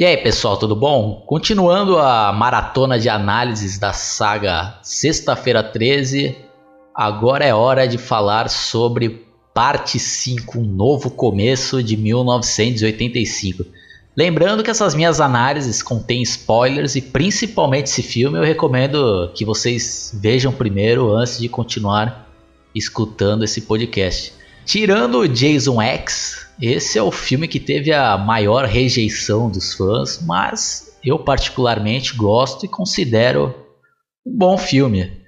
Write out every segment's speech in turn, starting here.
E aí, pessoal, tudo bom? Continuando a maratona de análises da saga Sexta-feira 13, agora é hora de falar sobre parte 5, um novo começo de 1985. Lembrando que essas minhas análises contêm spoilers e principalmente esse filme eu recomendo que vocês vejam primeiro antes de continuar escutando esse podcast. Tirando o Jason X, esse é o filme que teve a maior rejeição dos fãs, mas eu particularmente gosto e considero um bom filme.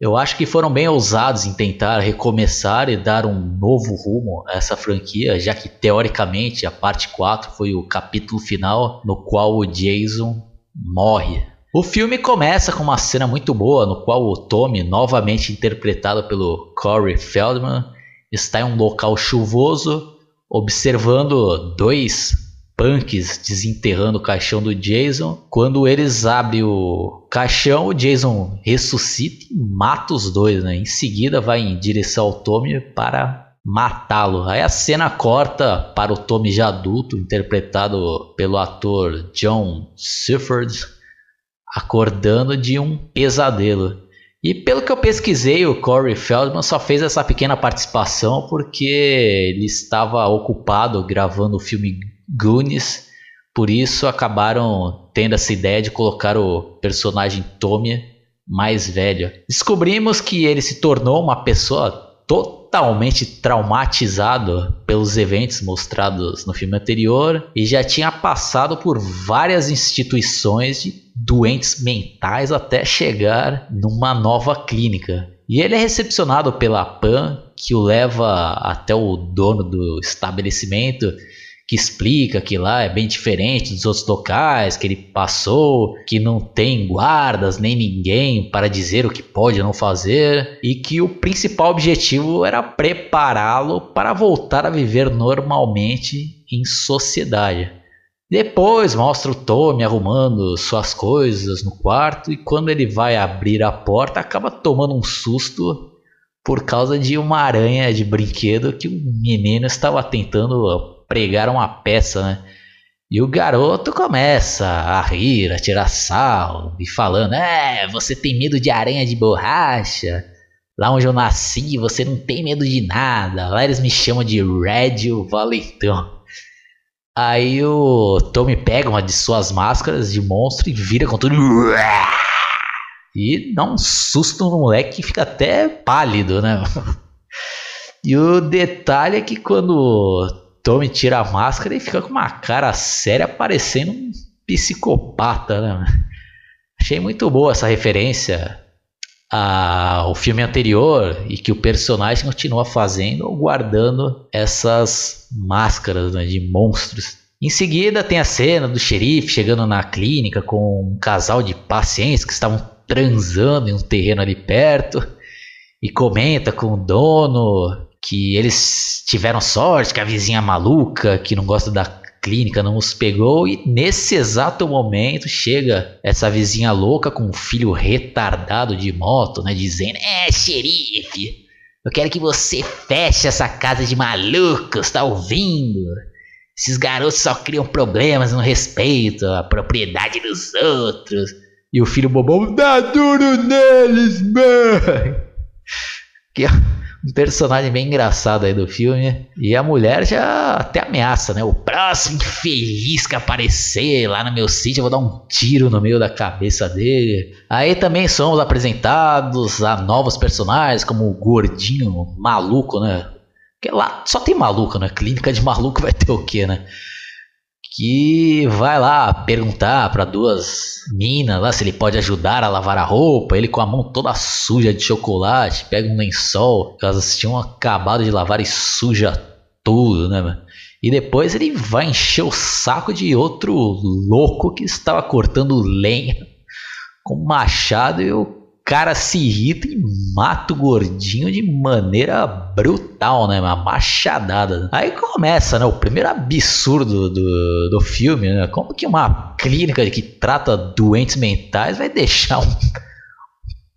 Eu acho que foram bem ousados em tentar recomeçar e dar um novo rumo a essa franquia, já que teoricamente a parte 4 foi o capítulo final no qual o Jason morre. O filme começa com uma cena muito boa no qual o Tommy, novamente interpretado pelo Corey Feldman, está em um local chuvoso observando dois punks desenterrando o caixão do Jason. Quando eles abrem o caixão, o Jason ressuscita e mata os dois, né? Em seguida vai em direção ao Tommy para matá-lo. Aí a cena corta para o Tommy já adulto, interpretado pelo ator John Sifford, acordando de um pesadelo. E pelo que eu pesquisei, o Corey Feldman só fez essa pequena participação porque ele estava ocupado gravando o filme Goonies, por isso acabaram tendo essa ideia de colocar o personagem Tommy mais velho. Descobrimos que ele se tornou uma pessoa totalmente traumatizado pelos eventos mostrados no filme anterior e já tinha passado por várias instituições de doentes mentais até chegar numa nova clínica. E ele é recepcionado pela Pan, que o leva até o dono do estabelecimento que explica que lá é bem diferente dos outros locais que ele passou, que não tem guardas nem ninguém para dizer o que pode ou não fazer, e que o principal objetivo era prepará-lo para voltar a viver normalmente em sociedade. Depois mostra o Tommy arrumando suas coisas no quarto e quando ele vai abrir a porta acaba tomando um susto por causa de uma aranha de brinquedo que o menino estava tentando pregaram uma peça, né? E o garoto começa a rir, a tirar sal e falando: É, você tem medo de aranha de borracha? Lá onde eu nasci, você não tem medo de nada. Lá eles me chamam de Red Valentão. Aí o Tommy pega uma de suas máscaras de monstro e vira com tudo. E dá um susto no moleque que fica até pálido, né? E o detalhe é que quando Tommy tira a máscara e fica com uma cara séria, parecendo um psicopata, né? Achei muito boa essa referência ao filme anterior e que o personagem continua fazendo ou guardando essas máscaras né, de monstros. Em seguida tem a cena do xerife chegando na clínica com um casal de pacientes que estavam transando em um terreno ali perto e comenta com o dono que eles tiveram sorte, que a vizinha maluca, que não gosta da clínica, não os pegou. E nesse exato momento chega essa vizinha louca com um filho retardado de moto, né? Dizendo: É, xerife, eu quero que você feche essa casa de malucos, tá ouvindo? Esses garotos só criam problemas, não respeitam a propriedade dos outros. E o filho bobão dá duro neles, mãe. Que um personagem bem engraçado aí do filme. E a mulher já até ameaça, né? O próximo infeliz que aparecer lá no meu sítio, eu vou dar um tiro no meio da cabeça dele. Aí também somos apresentados a novos personagens, como o gordinho maluco, né? Porque lá só tem maluco, né? Clínica de maluco vai ter o quê, né? Que vai lá perguntar para duas minas lá se ele pode ajudar a lavar a roupa. Ele com a mão toda suja de chocolate, pega um lençol, elas tinham acabado de lavar e suja tudo, né? E depois ele vai encher o saco de outro louco que estava cortando lenha com machado e o cara se irrita e mata o gordinho de maneira brutal, né? Uma machadada. Aí começa, né? O primeiro absurdo do, do filme, né? Como que uma clínica que trata doentes mentais vai deixar um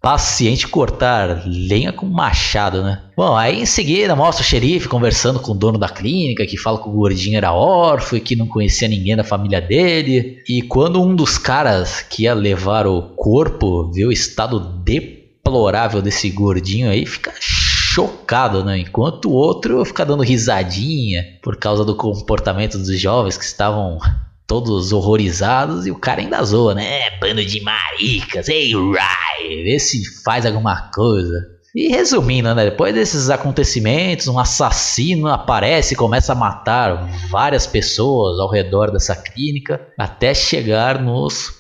paciente cortar lenha com machado, né? Bom, aí em seguida mostra o xerife conversando com o dono da clínica, que fala que o gordinho era órfão e que não conhecia ninguém da família dele. E quando um dos caras que ia levar o corpo vê o estado deplorável desse gordinho aí, fica chocado, né? Enquanto o outro fica dando risadinha por causa do comportamento dos jovens que estavam todos horrorizados e o cara ainda zoa, né? É, bando de maricas, ei, Rai, vê se faz alguma coisa. E resumindo, né? Depois desses acontecimentos, um assassino aparece e começa a matar várias pessoas ao redor dessa clínica até chegar nos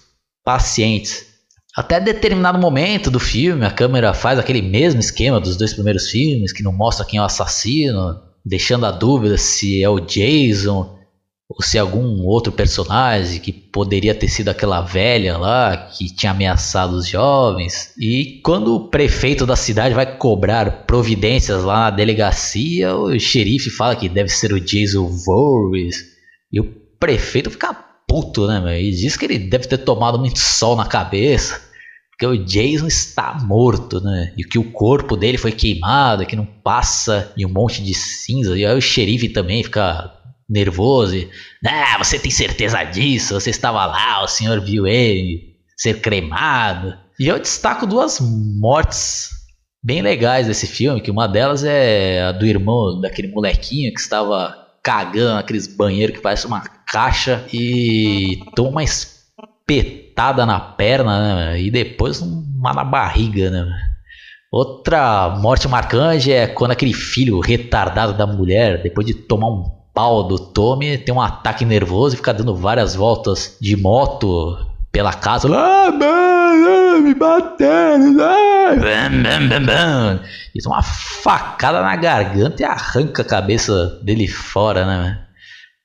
pacientes. Até determinado momento do filme, a câmera faz aquele mesmo esquema dos dois primeiros filmes, que não mostra quem é o assassino, deixando a dúvida se é o Jason ou se algum outro personagem que poderia ter sido aquela velha lá que tinha ameaçado os jovens. E quando o prefeito da cidade vai cobrar providências lá na delegacia, o xerife fala que deve ser o Jason Voorhees. E o prefeito fica puto, né, meu? E diz que ele deve ter tomado muito sol na cabeça. Porque o Jason está morto, né? E que o corpo dele foi queimado, que não passa em um monte de cinza. E aí o xerife também fica nervoso. E, ah, você tem certeza disso? Você estava lá, o senhor viu ele ser cremado. E eu destaco duas mortes bem legais desse filme, que uma delas é a do irmão daquele molequinho que estava cagando naqueles banheiros que parece uma caixa e toma uma espetada na perna, né, e depois uma na barriga, né? Outra morte marcante é quando aquele filho retardado da mulher, depois de tomar um pau do Tommy tem um ataque nervoso e fica dando várias voltas de moto pela casa. Ah, mano, me batendo. Ah. Bam. E uma facada na garganta e arranca a cabeça dele fora, né?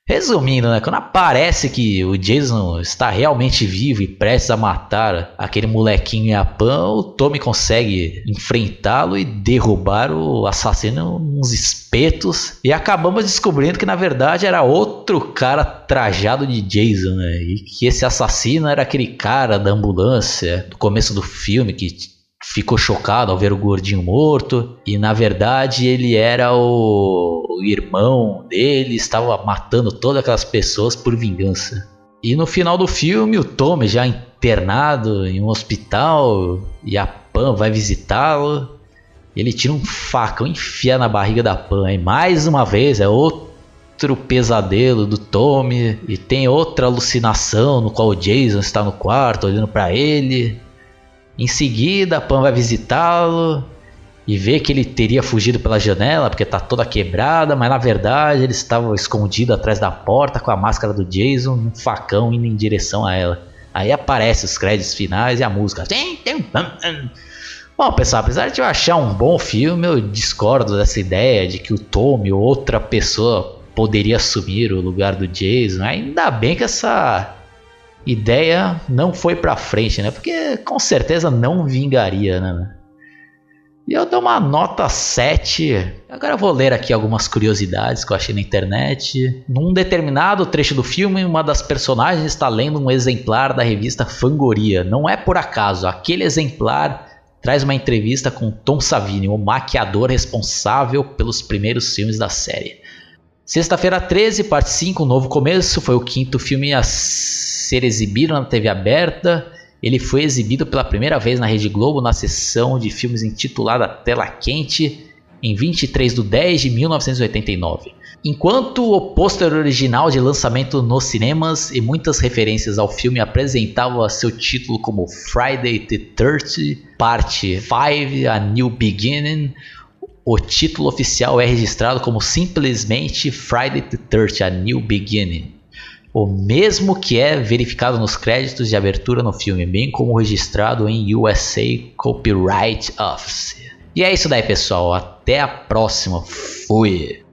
Resumindo, né? Quando aparece que o Jason está realmente vivo e prestes a matar aquele molequinho Japan, o Tommy consegue enfrentá-lo e derrubar o assassino nos espetos. E acabamos descobrindo que na verdade era outro cara trajado de Jason, né? E que esse assassino era aquele cara da ambulância do começo do filme que ficou chocado ao ver o gordinho morto e na verdade ele era o, irmão dele, estava matando todas aquelas pessoas por vingança. E no final do filme, o Tommy já internado em um hospital e a Pan vai visitá-lo. Ele tira um facão, enfia na barriga da Pan. E mais uma vez é outro pesadelo do Tommy. E tem outra alucinação no qual o Jason está no quarto olhando para ele. Em seguida, Pan vai visitá-lo e vê que ele teria fugido pela janela porque está toda quebrada, mas na verdade ele estava escondido atrás da porta com a máscara do Jason, um facão indo em direção a ela. Aí aparece os créditos finais e a música. Bom, pessoal, apesar de eu achar um bom filme, eu discordo dessa ideia de que o Tommy ou outra pessoa poderia assumir o lugar do Jason. Ainda bem que essa ideia não foi pra frente, né? Porque com certeza não vingaria, né? E eu dou uma nota 7. Agora eu vou ler aqui algumas curiosidades que eu achei na internet. Num determinado trecho do filme, uma das personagens está lendo um exemplar da revista Fangoria. Não é por acaso, aquele exemplar traz uma entrevista com Tom Savini, o maquiador responsável pelos primeiros filmes da série. Sexta-feira 13, parte 5, um novo começo, foi o quinto filme a ser exibido na TV aberta. Ele foi exibido pela primeira vez na Rede Globo na sessão de filmes intitulada Tela Quente em 23 de 10 de 1989. Enquanto o pôster original de lançamento nos cinemas e muitas referências ao filme apresentavam seu título como Friday the 30, parte 5, A New Beginning, o título oficial é registrado como simplesmente Friday the 30, A New Beginning o mesmo que é verificado nos créditos de abertura no filme, bem como registrado em USA Copyright Office. E é isso daí, pessoal. Até a próxima. Fui!